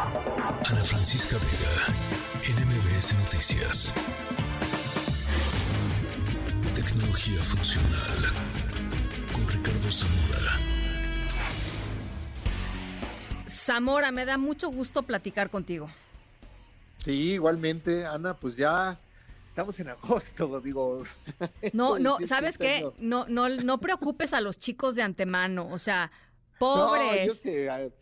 Ana Francisca Vega, NMBS Noticias. Tecnología funcional con Ricardo Zamora. Zamora, me da mucho gusto platicar contigo. Sí, igualmente, Ana, pues ya estamos en agosto, digo. No, no, ¿sabes qué? No, no, no preocupes a los chicos de antemano, o sea, pobres. yo sé,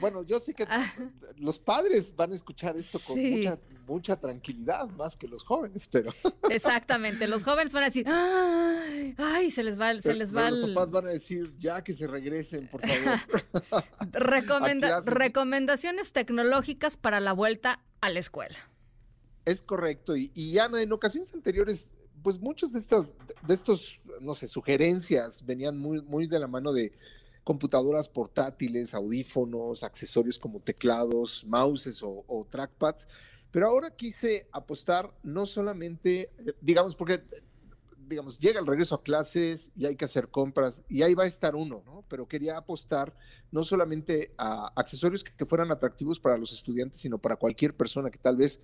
bueno, yo sé que ah. los padres van a escuchar esto con mucha, mucha tranquilidad, más que los jóvenes, pero. Exactamente, los jóvenes van a decir, ay, ay se les va, se les va. Los papás van a decir, ya que se regresen, por favor. recomendaciones tecnológicas para la vuelta a la escuela. Es correcto. Y, y Ana, en ocasiones anteriores, pues muchos de estos, de estos, no sé, sugerencias venían muy, muy de la mano de computadoras portátiles, audífonos, accesorios como teclados, mouses o, trackpads. Pero ahora quise apostar no solamente, digamos, porque digamos, llega el regreso a clases y hay que hacer compras y ahí va a estar uno, ¿no? Pero quería apostar no solamente a accesorios que, fueran atractivos para los estudiantes, sino para cualquier persona que tal vez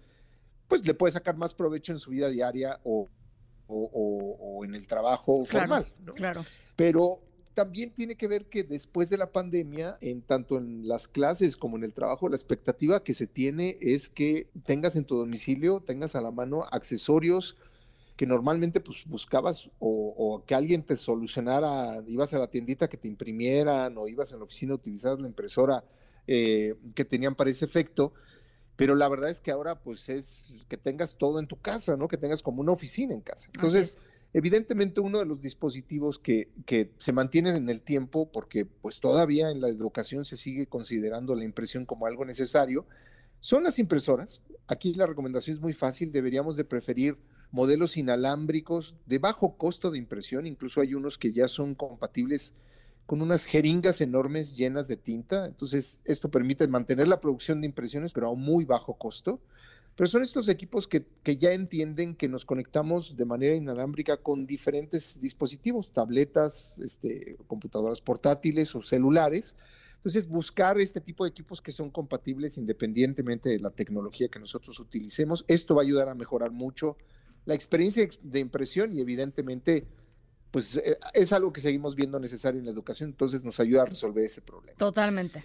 pues le puede sacar más provecho en su vida diaria o, en el trabajo formal, ¿no? Claro. Pero también tiene que ver que después de la pandemia, en tanto en las clases como en el trabajo, la expectativa que se tiene es que tengas en tu domicilio, tengas a la mano accesorios que normalmente pues buscabas o, que alguien te solucionara, ibas a la tiendita que te imprimieran o ibas en la oficina, utilizabas la impresora eh, que tenían para ese efecto, pero la verdad es que ahora pues es que tengas todo en tu casa, ¿no? Que tengas como una oficina en casa. Entonces, Evidentemente uno de los dispositivos que, se mantiene en el tiempo, porque pues todavía en la educación se sigue considerando la impresión como algo necesario, son las impresoras. Aquí la recomendación es muy fácil, deberíamos de preferir modelos inalámbricos de bajo costo de impresión, incluso hay unos que ya son compatibles con unas jeringas enormes llenas de tinta, entonces esto permite mantener la producción de impresiones pero a un muy bajo costo. Pero son estos equipos que, ya entienden que nos conectamos de manera inalámbrica con diferentes dispositivos, tabletas, este, computadoras portátiles o celulares. Entonces, buscar este tipo de equipos que son compatibles independientemente de la tecnología que nosotros utilicemos, esto va a ayudar a mejorar mucho la experiencia de impresión y evidentemente pues eh, es algo que seguimos viendo necesario en la educación, entonces nos ayuda a resolver ese problema. Totalmente.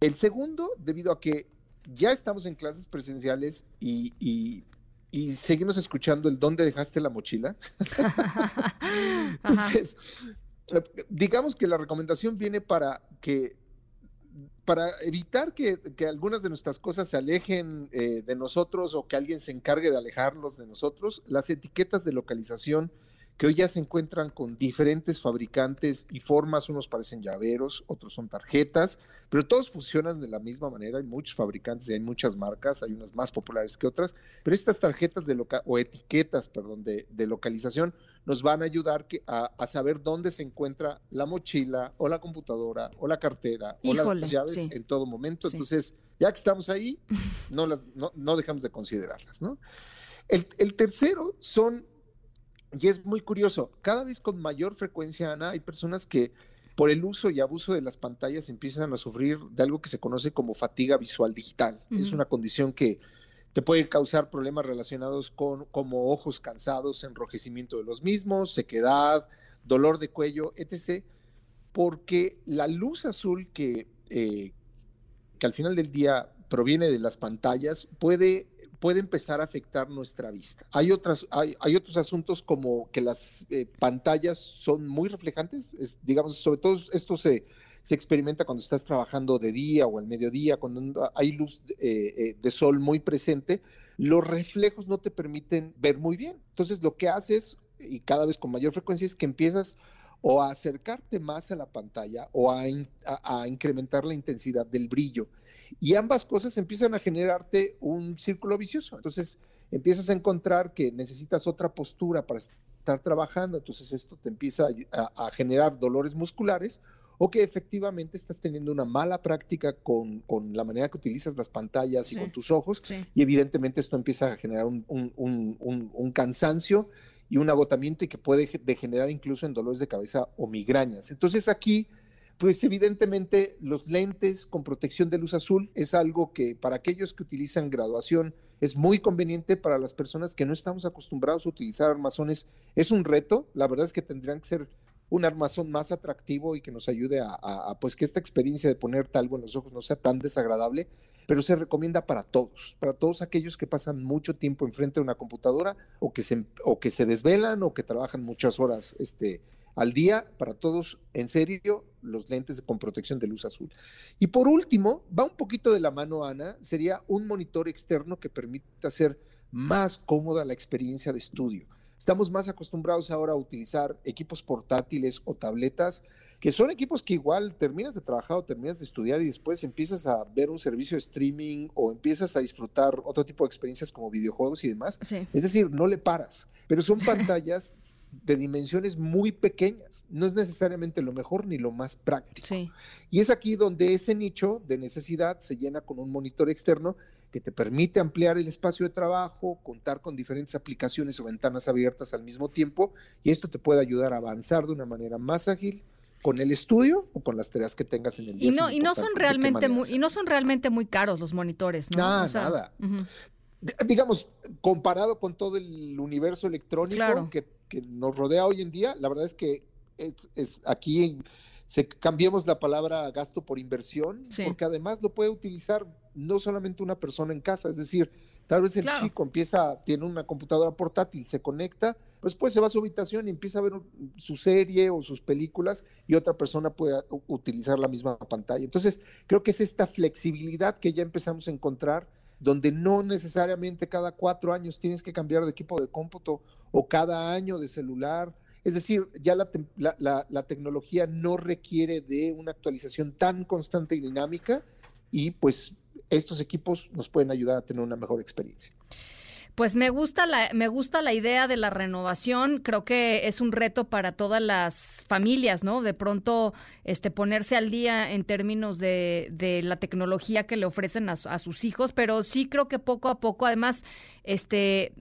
El segundo, debido a que ya estamos en clases presenciales y, seguimos escuchando el dónde dejaste la mochila. Entonces, digamos que la recomendación viene para que para evitar que, algunas de nuestras cosas se alejen eh, de nosotros o que alguien se encargue de alejarlos de nosotros, las etiquetas de localización que hoy ya se encuentran con diferentes fabricantes y formas, unos parecen llaveros, otros son tarjetas, pero todos funcionan de la misma manera, hay muchos fabricantes y hay muchas marcas, hay unas más populares que otras, pero estas tarjetas de loca o etiquetas, perdón, de, localización nos van a ayudar a, saber dónde se encuentra la mochila o la computadora o la cartera o las llaves en todo momento. Entonces, ya que estamos ahí, no, las, no, dejamos de considerarlas, ¿no? El, el tercero son y es muy curioso, cada vez con mayor frecuencia, Ana, hay personas que por el uso y abuso de las pantallas empiezan a sufrir de algo que se conoce como fatiga visual digital. Es una condición que te puede causar problemas relacionados con como ojos cansados, enrojecimiento de los mismos, sequedad, dolor de cuello, etc. Porque la luz azul que, eh, que al final del día proviene de las pantallas puede puede empezar a afectar nuestra vista. Hay, otras, hay, otros asuntos como que las eh, pantallas son muy reflejantes, digamos, sobre todo esto se, se experimenta cuando estás trabajando de día o al mediodía, cuando hay luz eh, eh, de sol muy presente, los reflejos no te permiten ver muy bien. Entonces lo que haces, y cada vez con mayor frecuencia, es que empiezas o a acercarte más a la pantalla o a, incrementar la intensidad del brillo. Y ambas cosas empiezan a generarte un círculo vicioso. Entonces empiezas a encontrar que necesitas otra postura para estar trabajando, entonces esto te empieza a, generar dolores musculares o que efectivamente estás teniendo una mala práctica con, la manera que utilizas las pantallas y con tus ojos y evidentemente esto empieza a generar un, un cansancio y un agotamiento y que puede degenerar incluso en dolores de cabeza o migrañas. Entonces aquí pues evidentemente los lentes con protección de luz azul es algo que para aquellos que utilizan graduación es muy conveniente para las personas que no estamos acostumbrados a utilizar armazones. Es un reto, la verdad es que tendrían que ser un armazón más atractivo y que nos ayude a, pues que esta experiencia de ponerte algo en los ojos no sea tan desagradable, pero se recomienda para todos, para todos aquellos que pasan mucho tiempo enfrente de una computadora o que se, o que se desvelan o que trabajan muchas horas este, al día para todos, en serio, los lentes con protección de luz azul. Y por último, va un poquito de la mano, Ana, sería un monitor externo que permita hacer más cómoda la experiencia de estudio. Estamos más acostumbrados ahora a utilizar equipos portátiles o tabletas, que son equipos que igual terminas de trabajar o terminas de estudiar y después empiezas a ver un servicio de streaming o empiezas a disfrutar otro tipo de experiencias como videojuegos y demás. Es decir, no le paras, pero son pantallas de dimensiones muy pequeñas. No es necesariamente lo mejor ni lo más práctico. Y es aquí donde ese nicho de necesidad se llena con un monitor externo que te permite ampliar el espacio de trabajo, contar con diferentes aplicaciones o ventanas abiertas al mismo tiempo, y esto te puede ayudar a avanzar de una manera más ágil con el estudio o con las tareas que tengas en el día. Y no, y no son realmente muy, y no son realmente muy caros los monitores, ¿no? nada. Digamos, comparado con todo el universo electrónico que que nos rodea hoy en día, la verdad es que es, aquí se, cambiemos la palabra gasto por inversión, porque además lo puede utilizar no solamente una persona en casa, es decir, tal vez el chico empieza, tiene una computadora portátil, se conecta, después se va a su habitación y empieza a ver su serie o sus películas y otra persona puede utilizar la misma pantalla. Entonces, creo que es esta flexibilidad que ya empezamos a encontrar donde no necesariamente cada cuatro años tienes que cambiar de equipo de cómputo o cada año de celular. Es decir, ya la, la, tecnología no requiere de una actualización tan constante y dinámica y pues estos equipos nos pueden ayudar a tener una mejor experiencia. Pues me gusta la me gusta la idea de la renovación, creo que es un reto para todas las familias, ¿no? De pronto este ponerse al día en términos de, de la tecnología que le ofrecen a, sus hijos, pero sí creo que poco a poco además este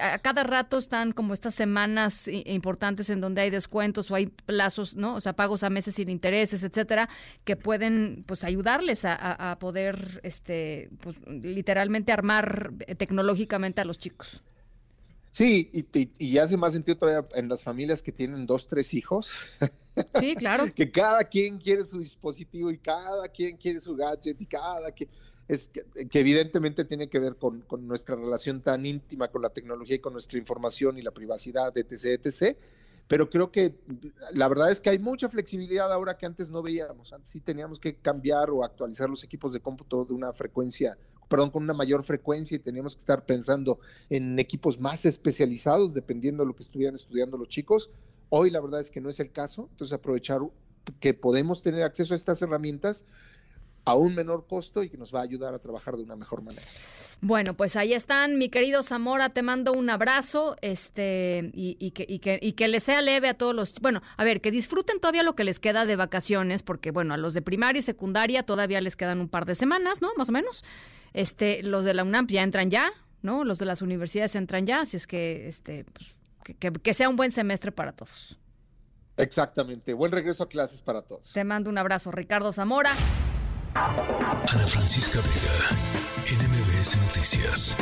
a cada rato están como estas semanas importantes en donde hay descuentos o hay plazos, ¿no? O sea, pagos a meses sin intereses, etcétera, que pueden pues ayudarles a, a poder este pues literalmente armar tecnológicamente a los chicos. Sí, y, y, hace más sentido todavía en las familias que tienen dos, tres hijos. Sí, claro. que cada quien quiere su dispositivo y cada quien quiere su gadget y cada quien... Es que, evidentemente tiene que ver con, con, nuestra relación tan íntima con la tecnología y con nuestra información y la privacidad, etc., etc., pero creo que la verdad es que hay mucha flexibilidad ahora que antes no veíamos. Antes sí teníamos que cambiar o actualizar los equipos de cómputo de una frecuencia, perdón, con una mayor frecuencia y teníamos que estar pensando en equipos más especializados dependiendo de lo que estuvieran estudiando los chicos. Hoy la verdad es que no es el caso, entonces aprovechar que podemos tener acceso a estas herramientas a un menor costo y que nos va a ayudar a trabajar de una mejor manera. Bueno, pues ahí están, mi querido Zamora, te mando un abrazo, este, y, que, y, que, y que les sea leve a todos los, bueno, a ver, que disfruten todavía lo que les queda de vacaciones, porque bueno, a los de primaria y secundaria todavía les quedan un par de semanas, ¿no? Más o menos. Este, los de la UNAM ya entran ya, ¿no? Los de las universidades entran ya, así es que, este, pues, que, que sea un buen semestre para todos. Exactamente, buen regreso a clases para todos. Te mando un abrazo, Ricardo Zamora. Ana Francisca Vega, NMBS Noticias.